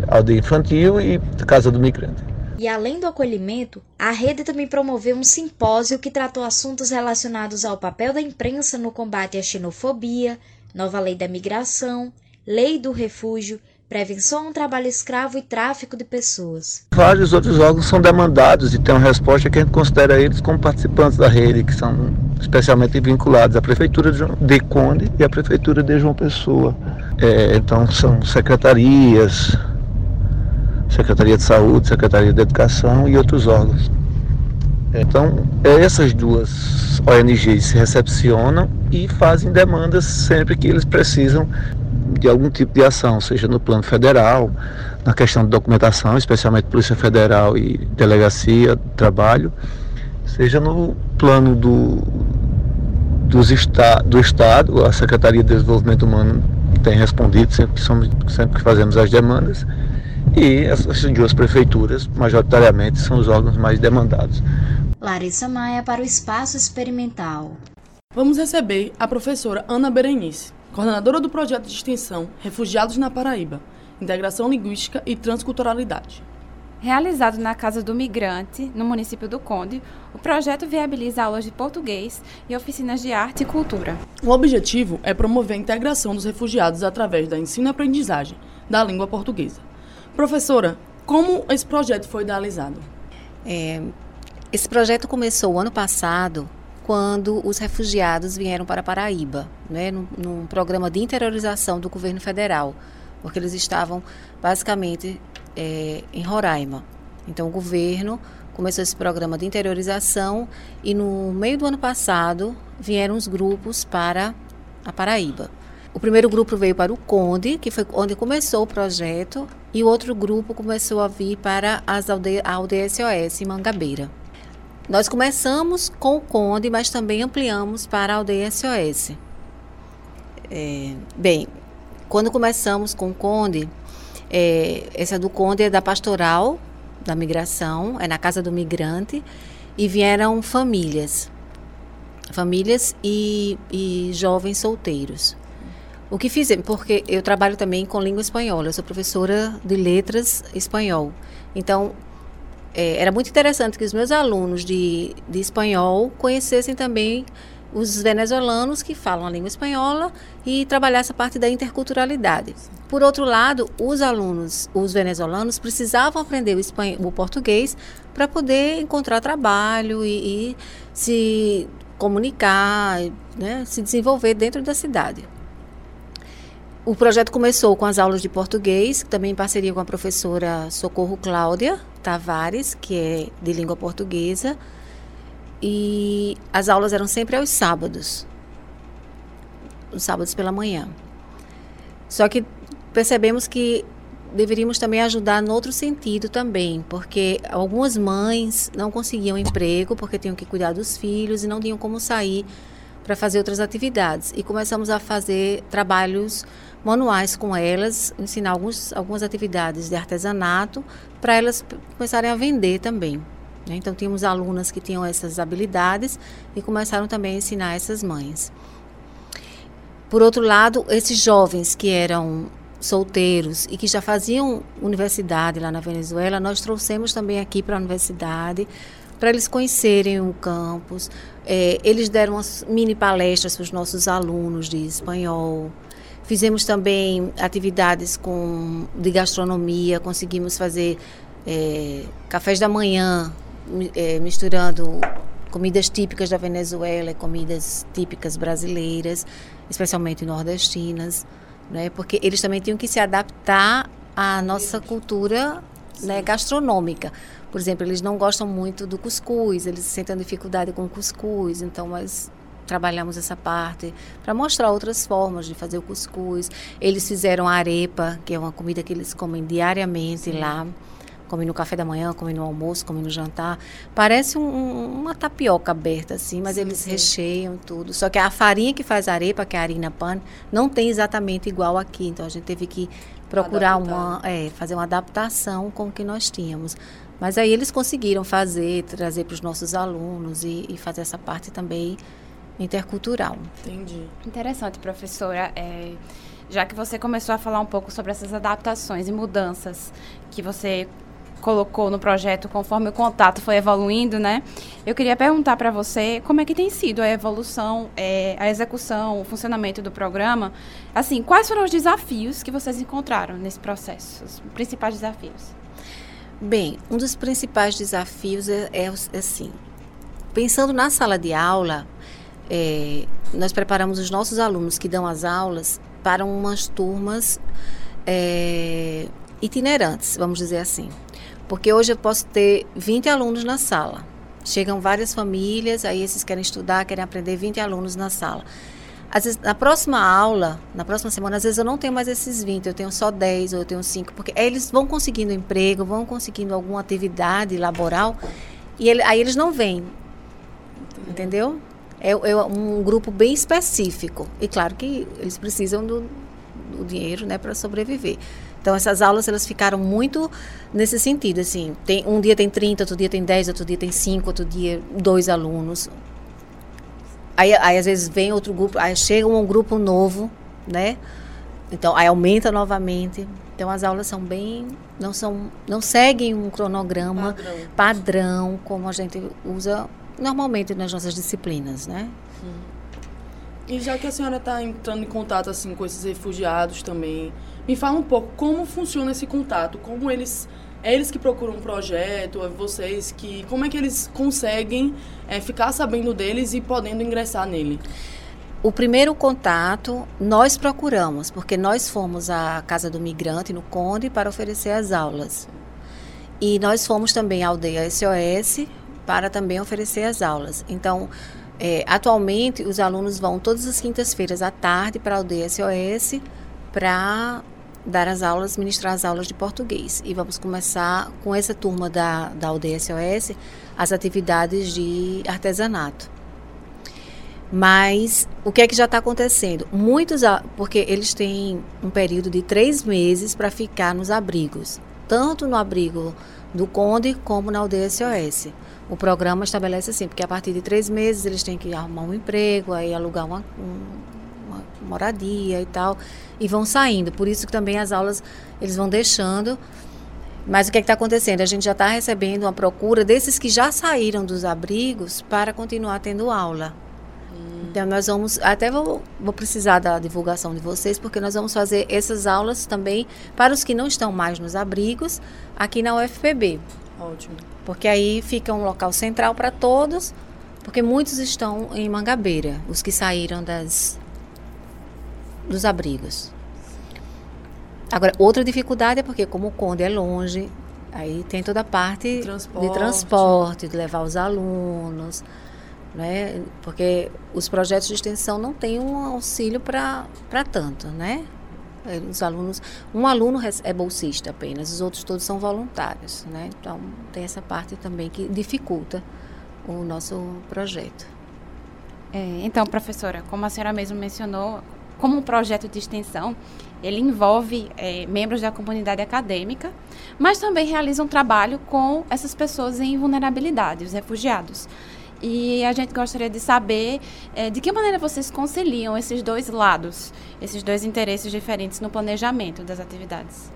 Aldeia Infantil e Casa do Migrante. E além do acolhimento, a rede também promoveu um simpósio que tratou assuntos relacionados ao papel da imprensa no combate à xenofobia, nova lei da migração, lei do refúgio, prevenção ao trabalho escravo e tráfico de pessoas. Vários outros órgãos são demandados e tem uma resposta que a gente considera eles como participantes da rede, que são especialmente vinculados à Prefeitura de Conde e à Prefeitura de João Pessoa. É, então são secretarias, Secretaria de Saúde, Secretaria de Educação e outros órgãos. Então, essas duas ONGs se recepcionam e fazem demandas sempre que eles precisam de algum tipo de ação, seja no plano federal, na questão de documentação, especialmente Polícia Federal e Delegacia de Trabalho, seja no plano do, dos esta, do Estado, a Secretaria de Desenvolvimento Humano tem respondido sempre que, somos, sempre que fazemos as demandas, e essas duas prefeituras, majoritariamente, são os órgãos mais demandados. Larissa Maia para o Espaço Experimental. Vamos receber a professora Ana Berenice, coordenadora do projeto de extensão Refugiados na Paraíba, Integração Linguística e Transculturalidade. Realizado na Casa do Migrante, no município do Conde, o projeto viabiliza aulas de português e oficinas de arte e cultura. O objetivo é promover a integração dos refugiados através da ensino-aprendizagem da língua portuguesa. Professora, como esse projeto foi idealizado? É, esse projeto começou ano passado, quando os refugiados vieram para Paraíba, né, num, num, programa de interiorização do governo federal, porque eles estavam basicamente é, em Roraima. Então, o governo começou esse programa de interiorização e no meio do ano passado vieram os grupos para a Paraíba. O primeiro grupo veio para o Conde, que foi onde começou o projeto, e o outro grupo começou a vir para as aldeia, a aldeia SOS em Mangabeira. Nós começamos com o Conde, mas também ampliamos para a aldeia SOS. É, bem, quando começamos com o Conde, é, essa do Conde é da pastoral da migração, é na casa do migrante, e vieram famílias, famílias e, e jovens solteiros. O que fizemos, porque eu trabalho também com língua espanhola, eu sou professora de letras espanhol. Então, é, era muito interessante que os meus alunos de, de espanhol conhecessem também os venezuelanos que falam a língua espanhola e trabalhar essa parte da interculturalidade. Por outro lado, os alunos, os venezuelanos, precisavam aprender o, espanhol, o português para poder encontrar trabalho e, e se comunicar, né, se desenvolver dentro da cidade. O projeto começou com as aulas de português, também em parceria com a professora Socorro Cláudia Tavares, que é de língua portuguesa. E as aulas eram sempre aos sábados, os sábados pela manhã. Só que percebemos que deveríamos também ajudar no outro sentido também, porque algumas mães não conseguiam emprego porque tinham que cuidar dos filhos e não tinham como sair para fazer outras atividades. E começamos a fazer trabalhos manuais com elas, ensinar alguns, algumas atividades de artesanato para elas começarem a vender também. Né? Então, tínhamos alunas que tinham essas habilidades e começaram também a ensinar essas mães. Por outro lado, esses jovens que eram solteiros e que já faziam universidade lá na Venezuela, nós trouxemos também aqui para a universidade para eles conhecerem o campus. É, eles deram umas mini palestras para os nossos alunos de espanhol, Fizemos também atividades com, de gastronomia, conseguimos fazer é, cafés da manhã, é, misturando comidas típicas da Venezuela e comidas típicas brasileiras, especialmente nordestinas, né? porque eles também tinham que se adaptar à nossa cultura né, gastronômica. Por exemplo, eles não gostam muito do cuscuz, eles sentem dificuldade com o cuscuz, então, mas trabalhamos essa parte para mostrar outras formas de fazer o cuscuz. Eles fizeram a arepa, que é uma comida que eles comem diariamente Sim. lá. Comem no café da manhã, comem no almoço, comem no jantar. Parece um, uma tapioca aberta, assim, mas sim, eles sim. recheiam tudo. Só que a farinha que faz a arepa, que é a harina pan, não tem exatamente igual aqui. Então a gente teve que procurar uma, é, fazer uma adaptação com o que nós tínhamos. Mas aí eles conseguiram fazer, trazer para os nossos alunos e, e fazer essa parte também intercultural. Entendi. Interessante, professora. É, já que você começou a falar um pouco sobre essas adaptações e mudanças que você colocou no projeto conforme o contato foi evoluindo, né? Eu queria perguntar para você como é que tem sido a evolução, é, a execução, o funcionamento do programa. Assim, quais foram os desafios que vocês encontraram nesse processo, os principais desafios? Bem, um dos principais desafios é, é, assim, pensando na sala de aula, é, nós preparamos os nossos alunos que dão as aulas para umas turmas é, itinerantes, vamos dizer assim. Porque hoje eu posso ter 20 alunos na sala. Chegam várias famílias, aí esses querem estudar, querem aprender 20 alunos na sala. Às vezes, na próxima aula, na próxima semana, às vezes eu não tenho mais esses 20, eu tenho só 10 ou eu tenho 5, porque eles vão conseguindo emprego, vão conseguindo alguma atividade laboral e ele, aí eles não vêm. Entendeu? É, é, um grupo bem específico. E claro que eles precisam do, do dinheiro né, para sobreviver. Então essas aulas elas ficaram muito nesse sentido, assim, tem um dia tem 30, outro dia tem 10, outro dia tem 5, outro dia dois alunos. Aí, aí às vezes vem outro grupo, aí chega um grupo novo, né? Então aí aumenta novamente. Então as aulas são bem não são não seguem um cronograma padrão, padrão como a gente usa normalmente nas nossas disciplinas, né? E já que a senhora está entrando em contato assim com esses refugiados também, me fala um pouco como funciona esse contato, como eles é eles que procuram um projeto, é vocês que como é que eles conseguem é, ficar sabendo deles e podendo ingressar nele? O primeiro contato nós procuramos, porque nós fomos à Casa do Migrante no Conde para oferecer as aulas. E nós fomos também à aldeia SOS para também oferecer as aulas. Então, é, atualmente, os alunos vão todas as quintas-feiras à tarde para a aldeia SOS para dar as aulas, ministrar as aulas de português. E vamos começar com essa turma da, da aldeia SOS as atividades de artesanato. Mas o que é que já está acontecendo? Muitos, porque eles têm um período de três meses para ficar nos abrigos, tanto no abrigo do Conde como na aldeia SOS. O programa estabelece assim, porque a partir de três meses eles têm que arrumar um emprego, aí alugar uma, uma moradia e tal, e vão saindo. Por isso que também as aulas eles vão deixando. Mas o que é está acontecendo? A gente já está recebendo uma procura desses que já saíram dos abrigos para continuar tendo aula. Hum. Então, nós vamos. Até vou, vou precisar da divulgação de vocês, porque nós vamos fazer essas aulas também para os que não estão mais nos abrigos, aqui na UFPB. Ótimo. Porque aí fica um local central para todos, porque muitos estão em Mangabeira, os que saíram das, dos abrigos. Agora, outra dificuldade é porque, como o Conde é longe, aí tem toda a parte transporte. de transporte, de levar os alunos, né? Porque os projetos de extensão não têm um auxílio para tanto, né? Os alunos, um aluno é bolsista apenas, os outros todos são voluntários, né? Então tem essa parte também que dificulta o nosso projeto. É, então, professora, como a senhora mesmo mencionou, como um projeto de extensão, ele envolve é, membros da comunidade acadêmica, mas também realiza um trabalho com essas pessoas em vulnerabilidade, os refugiados. E a gente gostaria de saber é, de que maneira vocês conciliam esses dois lados, esses dois interesses diferentes no planejamento das atividades.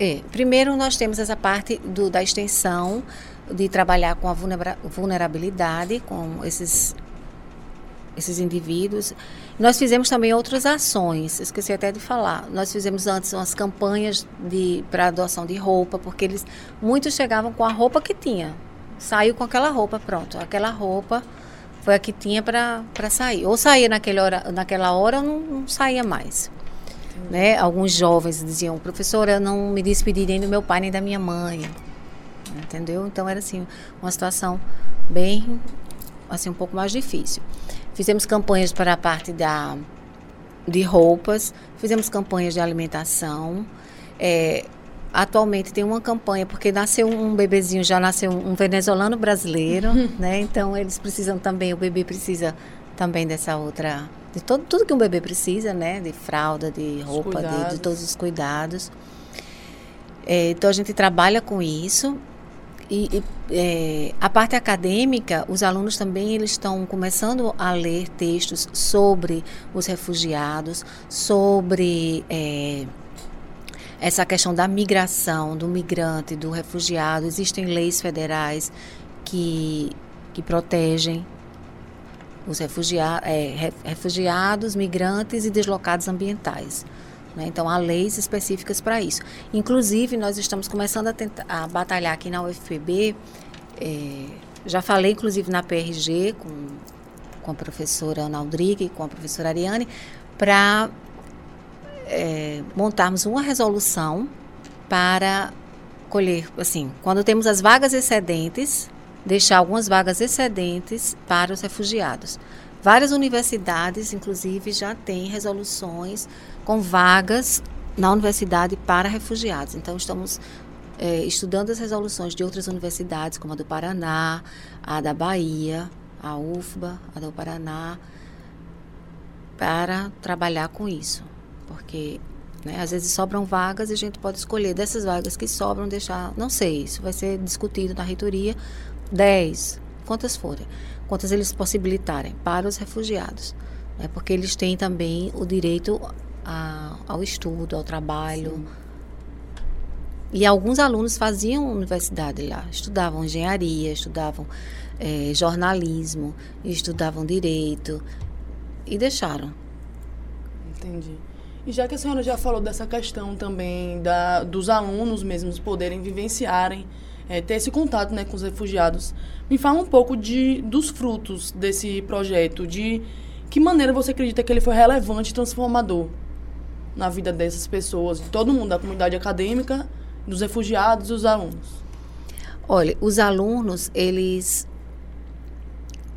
É, primeiro, nós temos essa parte do, da extensão, de trabalhar com a vulnerabilidade, com esses esses indivíduos. Nós fizemos também outras ações, esqueci até de falar. Nós fizemos antes umas campanhas para doação de roupa, porque eles muitos chegavam com a roupa que tinha. Saiu com aquela roupa, pronto. Aquela roupa foi a que tinha para sair. Ou saía naquele hora, naquela hora ou não, não saía mais. Né? Alguns jovens diziam, professora, eu não me despedi nem do meu pai nem da minha mãe. Entendeu? Então era assim, uma situação bem assim um pouco mais difícil. Fizemos campanhas para a parte da, de roupas, fizemos campanhas de alimentação. É, atualmente tem uma campanha, porque nasceu um bebezinho, já nasceu um venezuelano brasileiro, [laughs] né? Então eles precisam também, o bebê precisa também dessa outra. De todo, tudo que um bebê precisa, né? De fralda, de roupa, de, de, todos os cuidados. É, então a gente trabalha com isso. E, e é, a parte acadêmica, os alunos também eles estão começando a ler textos sobre os refugiados, sobre é, essa questão da migração, do migrante, do refugiado. Existem leis federais que, que protegem os refugia é, refugiados, migrantes e deslocados ambientais. Né? Então, há leis específicas para isso. Inclusive, nós estamos começando a, tentar, a batalhar aqui na UFPB. É, já falei, inclusive, na PRG com, com a professora Ana Aldrigue e com a professora Ariane, para é, montarmos uma resolução para colher, assim, quando temos as vagas excedentes, deixar algumas vagas excedentes para os refugiados. Várias universidades, inclusive, já têm resoluções com vagas na universidade para refugiados. Então, estamos é, estudando as resoluções de outras universidades, como a do Paraná, a da Bahia, a UFBA, a do Paraná, para trabalhar com isso. Porque né, às vezes sobram vagas e a gente pode escolher dessas vagas que sobram, deixar, não sei, isso vai ser discutido na reitoria, 10, quantas forem, quantas eles possibilitarem para os refugiados. Né, porque eles têm também o direito a, ao estudo, ao trabalho. Sim. E alguns alunos faziam universidade lá, estudavam engenharia, estudavam é, jornalismo, estudavam direito e deixaram. Entendi. E já que a senhora já falou dessa questão também da, dos alunos mesmos poderem vivenciarem é, ter esse contato né, com os refugiados. Me fala um pouco de, dos frutos desse projeto, de que maneira você acredita que ele foi relevante e transformador na vida dessas pessoas, de todo mundo, da comunidade acadêmica, dos refugiados e dos alunos? Olha, os alunos, eles,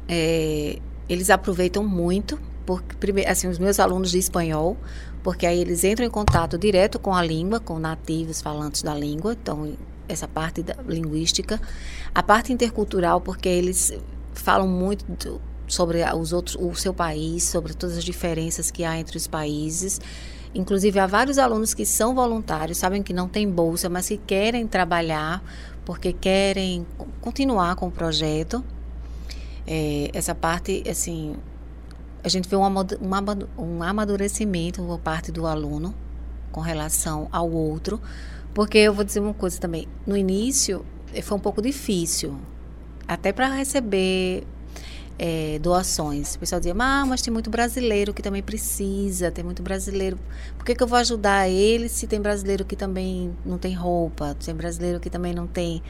é, eles aproveitam muito, porque, assim, os meus alunos de espanhol, porque aí eles entram em contato direto com a língua, com nativos falantes da língua, então essa parte da linguística, a parte intercultural, porque eles falam muito do, sobre os outros, o seu país, sobre todas as diferenças que há entre os países. Inclusive, há vários alunos que são voluntários, sabem que não tem bolsa, mas que querem trabalhar porque querem continuar com o projeto. É, essa parte, assim, a gente vê um, um amadurecimento por parte do aluno com relação ao outro, porque eu vou dizer uma coisa também. No início, eh, foi um pouco difícil, até para receber é, doações. O pessoal dizia, ah, mas tem muito brasileiro que também precisa, tem muito brasileiro. Por que, que eu vou ajudar ele se tem brasileiro que também não tem roupa, tem brasileiro que também não tem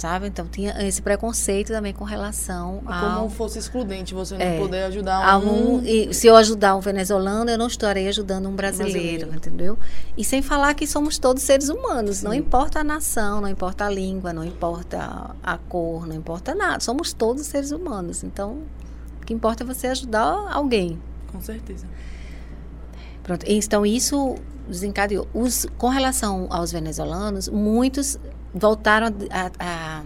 sabe? Então tinha esse preconceito também com relação a como fosse excludente você não é, poder ajudar um... um... E se eu ajudar um venezuelano, eu não estarei ajudando um brasileiro, brasileiro. entendeu? E sem falar que somos todos seres humanos, Sim. não importa a nação, não importa a língua, não importa a cor, não importa nada, somos todos seres humanos. Então, o que importa é você ajudar alguém. Com certeza. Pronto. Então isso desencadeou. Os, com relação aos venezuelanos, muitos voltaram a, a, a,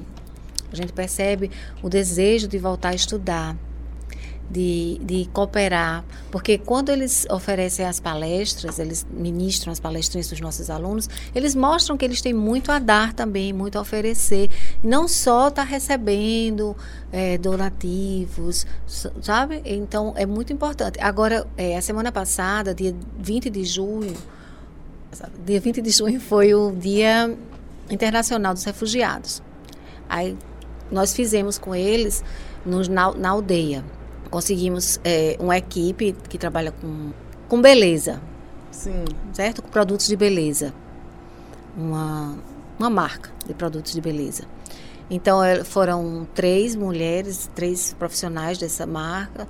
a gente percebe o desejo de voltar a estudar, de, de cooperar, porque quando eles oferecem as palestras, eles ministram as palestras dos nossos alunos, eles mostram que eles têm muito a dar também, muito a oferecer, não só estar tá recebendo é, donativos, sabe? Então é muito importante. Agora, é, a semana passada, dia 20 de junho, dia 20 de junho foi o dia Internacional dos Refugiados. Aí nós fizemos com eles nos, na, na aldeia. Conseguimos é, uma equipe que trabalha com, com beleza. Sim. Certo? Com produtos de beleza. Uma, uma marca de produtos de beleza. Então foram três mulheres, três profissionais dessa marca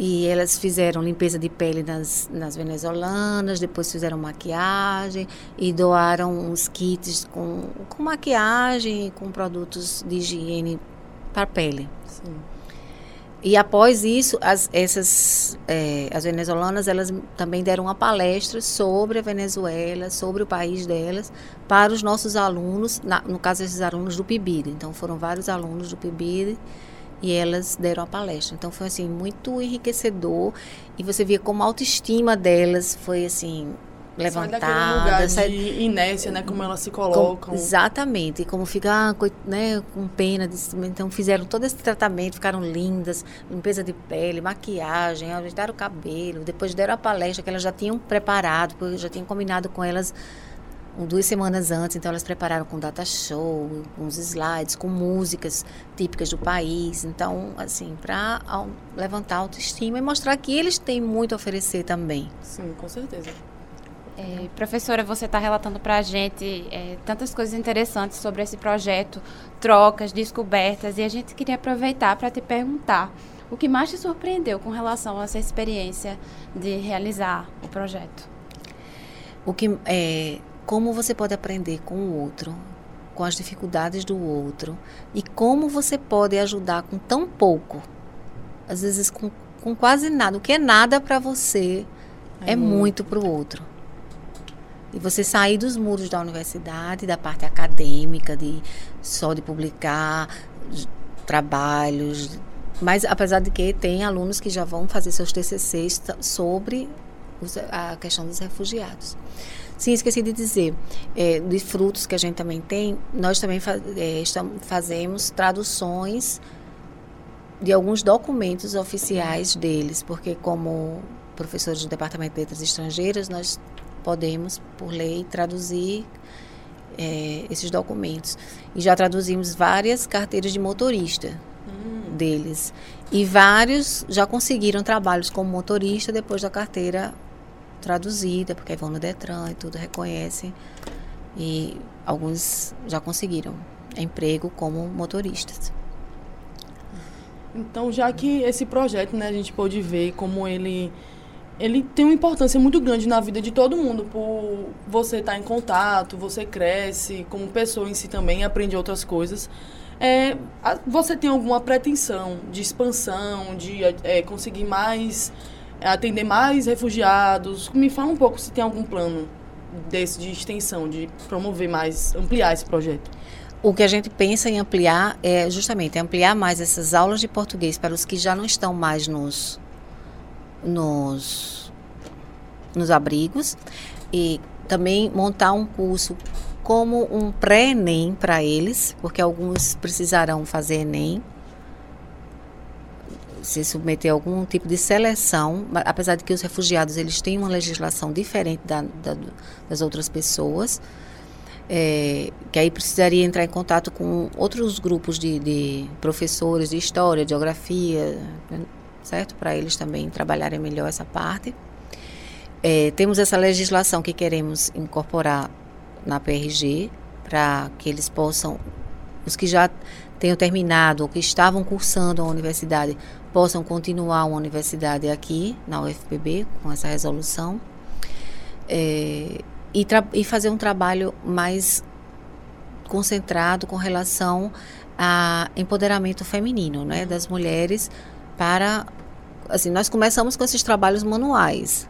e elas fizeram limpeza de pele nas, nas venezuelanas, depois fizeram maquiagem e doaram uns kits com, com maquiagem e com produtos de higiene para a pele. Sim. E após isso, as, essas, é, as venezuelanas, elas também deram uma palestra sobre a Venezuela, sobre o país delas, para os nossos alunos, na, no caso, esses alunos do PIBID. Então, foram vários alunos do PIBID e elas deram a palestra. Então foi assim muito enriquecedor e você via como a autoestima delas foi assim levantada, sai lugar sai, de inércia, né, como elas se colocam. Com, exatamente, e como ficar, né, com pena, de, então fizeram todo esse tratamento, ficaram lindas, limpeza de pele, maquiagem, ajeitaram o cabelo, depois deram a palestra que elas já tinham preparado, porque eu já tinha combinado com elas duas semanas antes, então elas prepararam com data show, com uns slides, com músicas típicas do país. Então, assim, para levantar a autoestima e mostrar que eles têm muito a oferecer também. Sim, com certeza. É, professora, você está relatando para a gente é, tantas coisas interessantes sobre esse projeto, trocas, descobertas, e a gente queria aproveitar para te perguntar o que mais te surpreendeu com relação a essa experiência de realizar o projeto. O que é como você pode aprender com o outro, com as dificuldades do outro e como você pode ajudar com tão pouco, às vezes com, com quase nada. O que é nada para você é, é muito para o outro. E você sair dos muros da universidade, da parte acadêmica, de só de publicar trabalhos, mas apesar de que tem alunos que já vão fazer seus TCCs sobre a questão dos refugiados. Sim, esqueci de dizer, é, de frutos que a gente também tem, nós também é, estamos, fazemos traduções de alguns documentos oficiais deles, porque como professores do Departamento de Letras Estrangeiras, nós podemos, por lei, traduzir é, esses documentos. E já traduzimos várias carteiras de motorista hum. deles. E vários já conseguiram trabalhos como motorista depois da carteira traduzida, porque vão no Detran e tudo reconhece. E alguns já conseguiram emprego como motoristas. Então, já que esse projeto, né, a gente pôde ver como ele ele tem uma importância muito grande na vida de todo mundo, por você estar tá em contato, você cresce como pessoa em si também, aprende outras coisas. É, você tem alguma pretensão de expansão, de é, conseguir mais, atender mais refugiados? Me fala um pouco se tem algum plano desse de extensão, de promover mais, ampliar esse projeto. O que a gente pensa em ampliar é justamente ampliar mais essas aulas de português para os que já não estão mais nos nos, nos abrigos e também montar um curso como um pré-ENEM para eles, porque alguns precisarão fazer ENEM, se submeter a algum tipo de seleção, apesar de que os refugiados eles têm uma legislação diferente da, da, das outras pessoas, é, que aí precisaria entrar em contato com outros grupos de, de professores de história, geografia, certo? Para eles também trabalharem melhor essa parte. É, temos essa legislação que queremos incorporar na PRG para que eles possam, os que já tenham terminado ou que estavam cursando a universidade, possam continuar uma universidade aqui na UFPB com essa resolução é, e, e fazer um trabalho mais concentrado com relação a empoderamento feminino, né, das mulheres para assim, nós começamos com esses trabalhos manuais,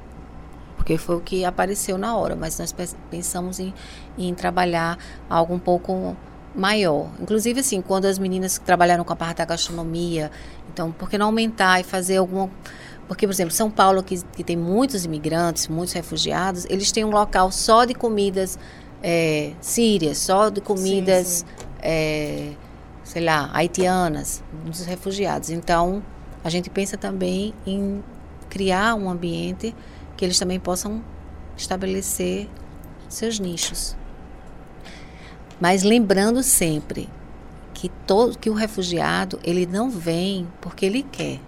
porque foi o que apareceu na hora, mas nós pensamos em, em trabalhar algo um pouco maior. Inclusive, assim, quando as meninas trabalharam com a parte da gastronomia, então, por que não aumentar e fazer alguma. Porque, por exemplo, São Paulo, que, que tem muitos imigrantes, muitos refugiados, eles têm um local só de comidas é, sírias, só de comidas, sim, sim. É, sei lá, haitianas, dos refugiados. Então, a gente pensa também em criar um ambiente que eles também possam estabelecer seus nichos. Mas lembrando sempre que todo que o refugiado ele não vem porque ele quer.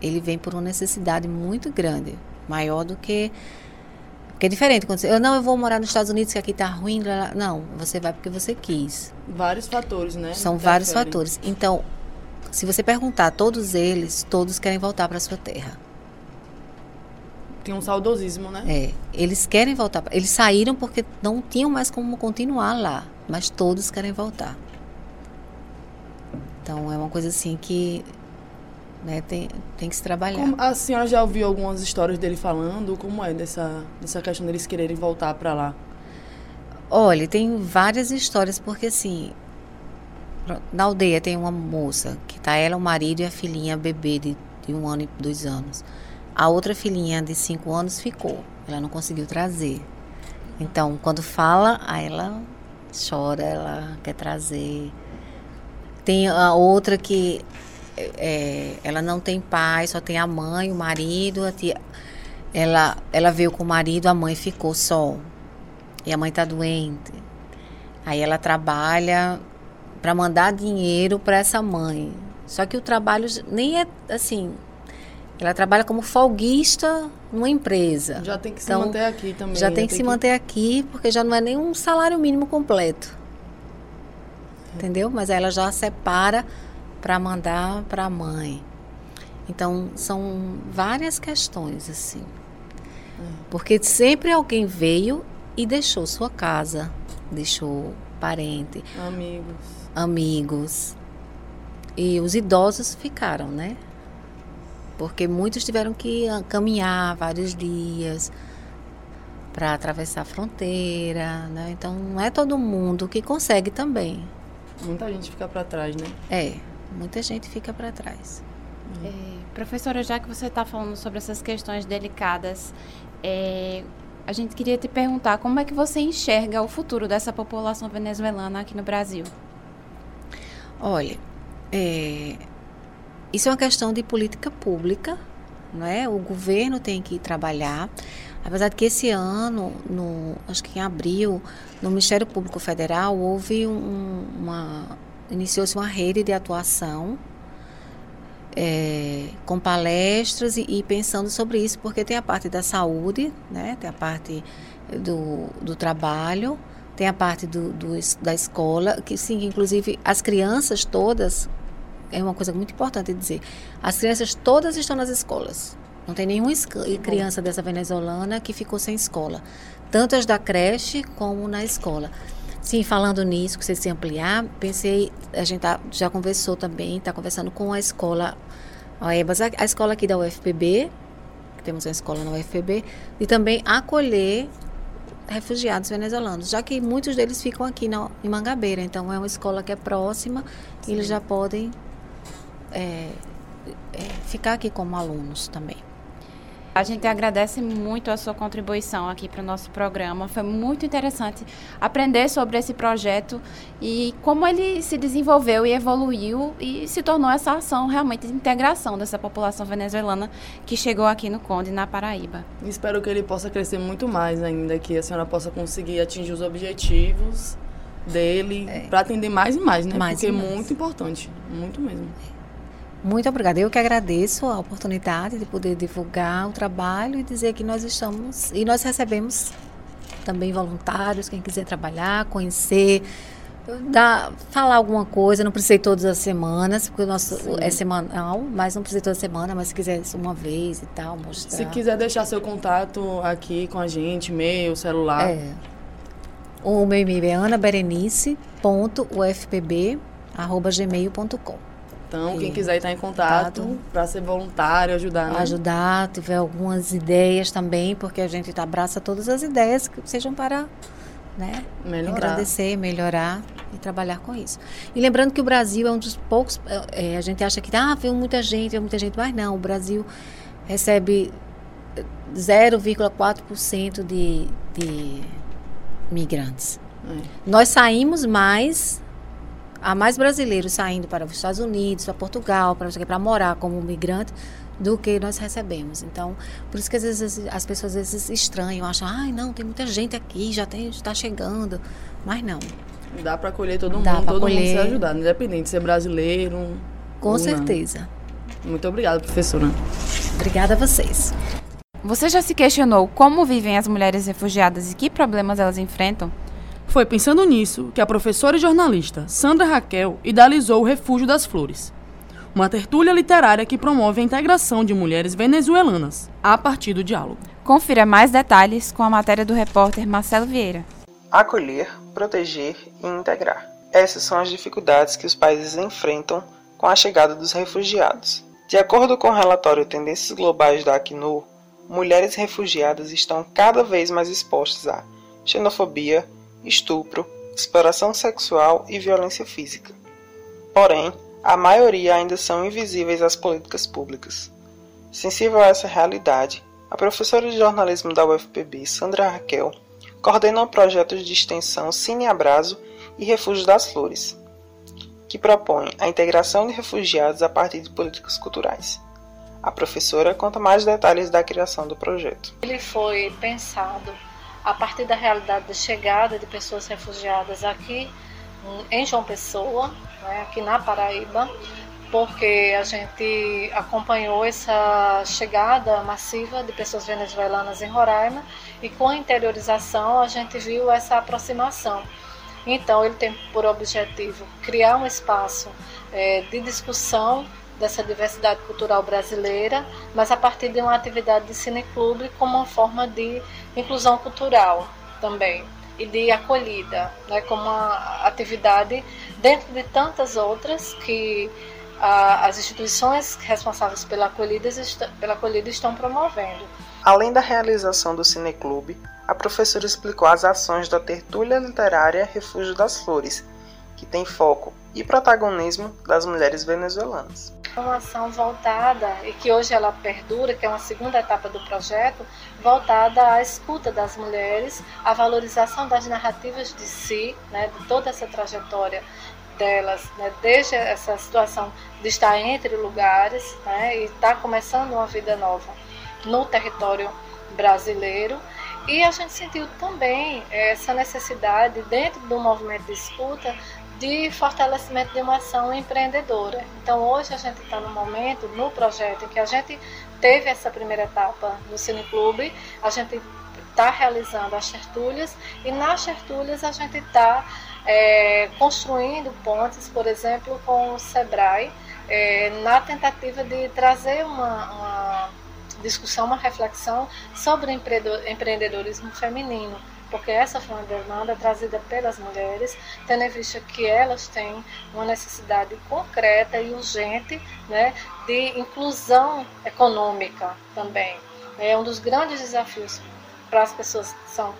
Ele vem por uma necessidade muito grande, maior do que porque é diferente quando você, eu não eu vou morar nos Estados Unidos que aqui está ruim, não, você vai porque você quis. Vários fatores, né? São vários fatores. Então, se você perguntar a todos eles, todos querem voltar para sua terra. Tem um saudosismo, né? É, eles querem voltar. Eles saíram porque não tinham mais como continuar lá, mas todos querem voltar. Então é uma coisa assim que né, tem, tem que se trabalhar. Como, a senhora já ouviu algumas histórias dele falando? Como é dessa, dessa questão deles quererem voltar para lá? Olha, tem várias histórias, porque assim, na aldeia tem uma moça que tá ela, o marido e a filhinha bebê de, de um ano e dois anos. A outra filhinha de cinco anos ficou. Ela não conseguiu trazer. Então, quando fala, aí ela chora, ela quer trazer. Tem a outra que é, ela não tem pai, só tem a mãe, o marido, a tia. Ela, ela veio com o marido, a mãe ficou só. e a mãe está doente. Aí ela trabalha para mandar dinheiro para essa mãe. Só que o trabalho nem é assim. Ela trabalha como folguista numa empresa. Já tem que então, se manter aqui também. Já tem que se que... manter aqui, porque já não é nem um salário mínimo completo. Entendeu? Mas ela já separa para mandar para a mãe. Então, são várias questões, assim. Porque sempre alguém veio e deixou sua casa, deixou parente, amigos, amigos. E os idosos ficaram, né? Porque muitos tiveram que caminhar vários dias para atravessar a fronteira, né? Então não é todo mundo que consegue também. Muita gente fica para trás, né? É, muita gente fica para trás. É, professora, já que você está falando sobre essas questões delicadas, é, a gente queria te perguntar como é que você enxerga o futuro dessa população venezuelana aqui no Brasil? Olha, é, isso é uma questão de política pública, não é? O governo tem que trabalhar. Apesar de que esse ano, no, acho que em abril, no Ministério Público Federal houve um, uma iniciou-se uma rede de atuação é, com palestras e, e, pensando sobre isso, porque tem a parte da saúde, né? tem a parte do, do trabalho, tem a parte do, do, da escola, que sim, inclusive as crianças todas, é uma coisa muito importante dizer, as crianças todas estão nas escolas. Não tem nenhuma criança dessa venezuelana que ficou sem escola. Tanto as da creche como na escola. Sim, falando nisso, que você se ampliar, pensei, a gente tá, já conversou também, está conversando com a escola, a EBAS, a, a escola aqui da UFPB, que temos uma escola na UFPB, e também acolher refugiados venezuelanos, já que muitos deles ficam aqui na, em Mangabeira, então é uma escola que é próxima, e eles já podem é, é, ficar aqui como alunos também. A gente agradece muito a sua contribuição aqui para o nosso programa. Foi muito interessante aprender sobre esse projeto e como ele se desenvolveu e evoluiu e se tornou essa ação realmente de integração dessa população venezuelana que chegou aqui no Conde, na Paraíba. Espero que ele possa crescer muito mais ainda, que a senhora possa conseguir atingir os objetivos dele é. para atender mais e mais, né? Mais Porque é muito importante, muito mesmo. Muito obrigada. Eu que agradeço a oportunidade de poder divulgar o trabalho e dizer que nós estamos e nós recebemos também voluntários, quem quiser trabalhar, conhecer, dar, falar alguma coisa, não precisa ir todas as semanas, porque o nosso Sim. é semanal, mas não precisa ir toda semana, mas se quiser uma vez e tal, mostrar. Se quiser deixar seu contato aqui com a gente, e-mail, celular. É. O meu e-mail é anaberenice.ufpb.gmail.com então, quem quiser estar em contato para ser voluntário, ajudar. Né? Ajudar, tiver algumas ideias também, porque a gente abraça todas as ideias que sejam para né, melhorar. agradecer, melhorar e trabalhar com isso. E lembrando que o Brasil é um dos poucos. É, a gente acha que ah, veio muita gente, veio muita gente, mas não, o Brasil recebe 0,4% de, de migrantes. É. Nós saímos mais há mais brasileiros saindo para os Estados Unidos, para Portugal, para, para morar como migrante do que nós recebemos. Então, por isso que às vezes as pessoas às vezes estranham, acham, ai, não, tem muita gente aqui, já está chegando. Mas não. Dá para acolher todo mundo, Dá todo acolher. mundo se ajudar, independente de ser brasileiro. Com certeza. Não. Muito obrigada, professora. Obrigada a vocês. Você já se questionou como vivem as mulheres refugiadas e que problemas elas enfrentam? Foi pensando nisso que a professora e jornalista Sandra Raquel idealizou o Refúgio das Flores, uma tertúlia literária que promove a integração de mulheres venezuelanas a partir do diálogo. Confira mais detalhes com a matéria do repórter Marcelo Vieira. Acolher, proteger e integrar. Essas são as dificuldades que os países enfrentam com a chegada dos refugiados. De acordo com o relatório Tendências Globais da Acnur, mulheres refugiadas estão cada vez mais expostas a xenofobia, estupro, exploração sexual e violência física. Porém, a maioria ainda são invisíveis às políticas públicas. Sensível a essa realidade, a professora de jornalismo da UFPB, Sandra Raquel, coordena projetos de extensão Cine Abraço e Refúgio das Flores, que propõe a integração de refugiados a partir de políticas culturais. A professora conta mais detalhes da criação do projeto. Ele foi pensado a partir da realidade da chegada de pessoas refugiadas aqui em João Pessoa, né, aqui na Paraíba, porque a gente acompanhou essa chegada massiva de pessoas venezuelanas em Roraima e com a interiorização a gente viu essa aproximação. Então ele tem por objetivo criar um espaço é, de discussão dessa diversidade cultural brasileira, mas a partir de uma atividade de cineclube como uma forma de inclusão cultural também e de acolhida, né, como uma atividade dentro de tantas outras que a, as instituições responsáveis pela acolhida, pela acolhida estão promovendo. Além da realização do Cineclube, a professora explicou as ações da tertúlia literária Refúgio das Flores, que tem foco e protagonismo das mulheres venezuelanas. Uma ação voltada, e que hoje ela perdura, que é uma segunda etapa do projeto, voltada à escuta das mulheres, à valorização das narrativas de si, né, de toda essa trajetória delas, né, desde essa situação de estar entre lugares né, e estar começando uma vida nova no território brasileiro. E a gente sentiu também essa necessidade, dentro do movimento de escuta, de fortalecimento de uma ação empreendedora. Então hoje a gente está no momento, no projeto, em que a gente teve essa primeira etapa no Cineclube, a gente está realizando as tertúlias e nas tertúlias a gente está é, construindo pontes, por exemplo, com o Sebrae, é, na tentativa de trazer uma, uma discussão, uma reflexão sobre empreendedorismo feminino porque essa foi uma demanda trazida pelas mulheres, tendo em vista que elas têm uma necessidade concreta e urgente né, de inclusão econômica também. É um dos grandes desafios para as pessoas que são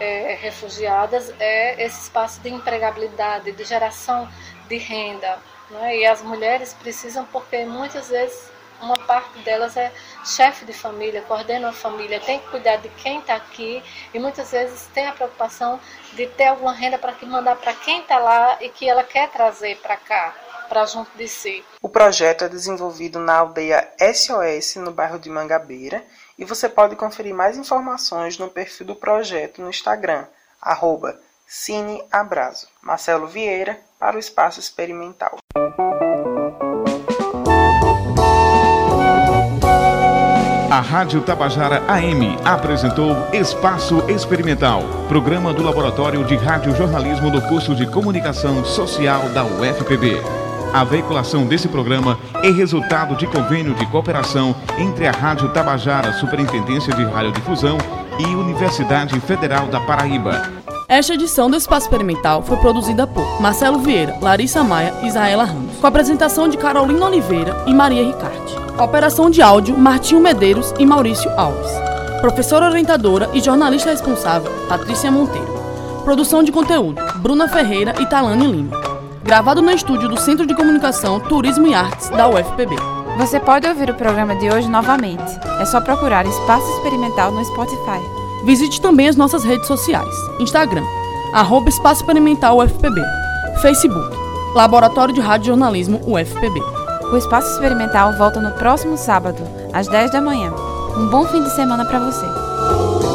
é, refugiadas é esse espaço de empregabilidade, de geração de renda. Né? E as mulheres precisam, porque muitas vezes uma parte delas é chefe de família, coordena a família, tem que cuidar de quem está aqui e muitas vezes tem a preocupação de ter alguma renda para mandar para quem está lá e que ela quer trazer para cá, para junto de si. O projeto é desenvolvido na aldeia SOS, no bairro de Mangabeira, e você pode conferir mais informações no perfil do projeto no Instagram, arroba Cineabrazo. Marcelo Vieira, para o Espaço Experimental. A Rádio Tabajara AM apresentou Espaço Experimental, programa do Laboratório de Radiojornalismo do curso de Comunicação Social da UFPB. A veiculação desse programa é resultado de convênio de cooperação entre a Rádio Tabajara, Superintendência de Radiodifusão e Universidade Federal da Paraíba. Esta edição do Espaço Experimental foi produzida por Marcelo Vieira, Larissa Maia e Isaela Ramos, com a apresentação de Carolina Oliveira e Maria Ricarte. Operação de áudio Martinho Medeiros e Maurício Alves. Professora orientadora e jornalista responsável Patrícia Monteiro. Produção de conteúdo Bruna Ferreira e Talane Lima. Gravado no estúdio do Centro de Comunicação, Turismo e Artes da UFPB. Você pode ouvir o programa de hoje novamente. É só procurar Espaço Experimental no Spotify. Visite também as nossas redes sociais: Instagram, arroba Espaço Experimental UFPB, Facebook, Laboratório de Rádio Jornalismo UFPB. O Espaço Experimental volta no próximo sábado, às 10 da manhã. Um bom fim de semana para você!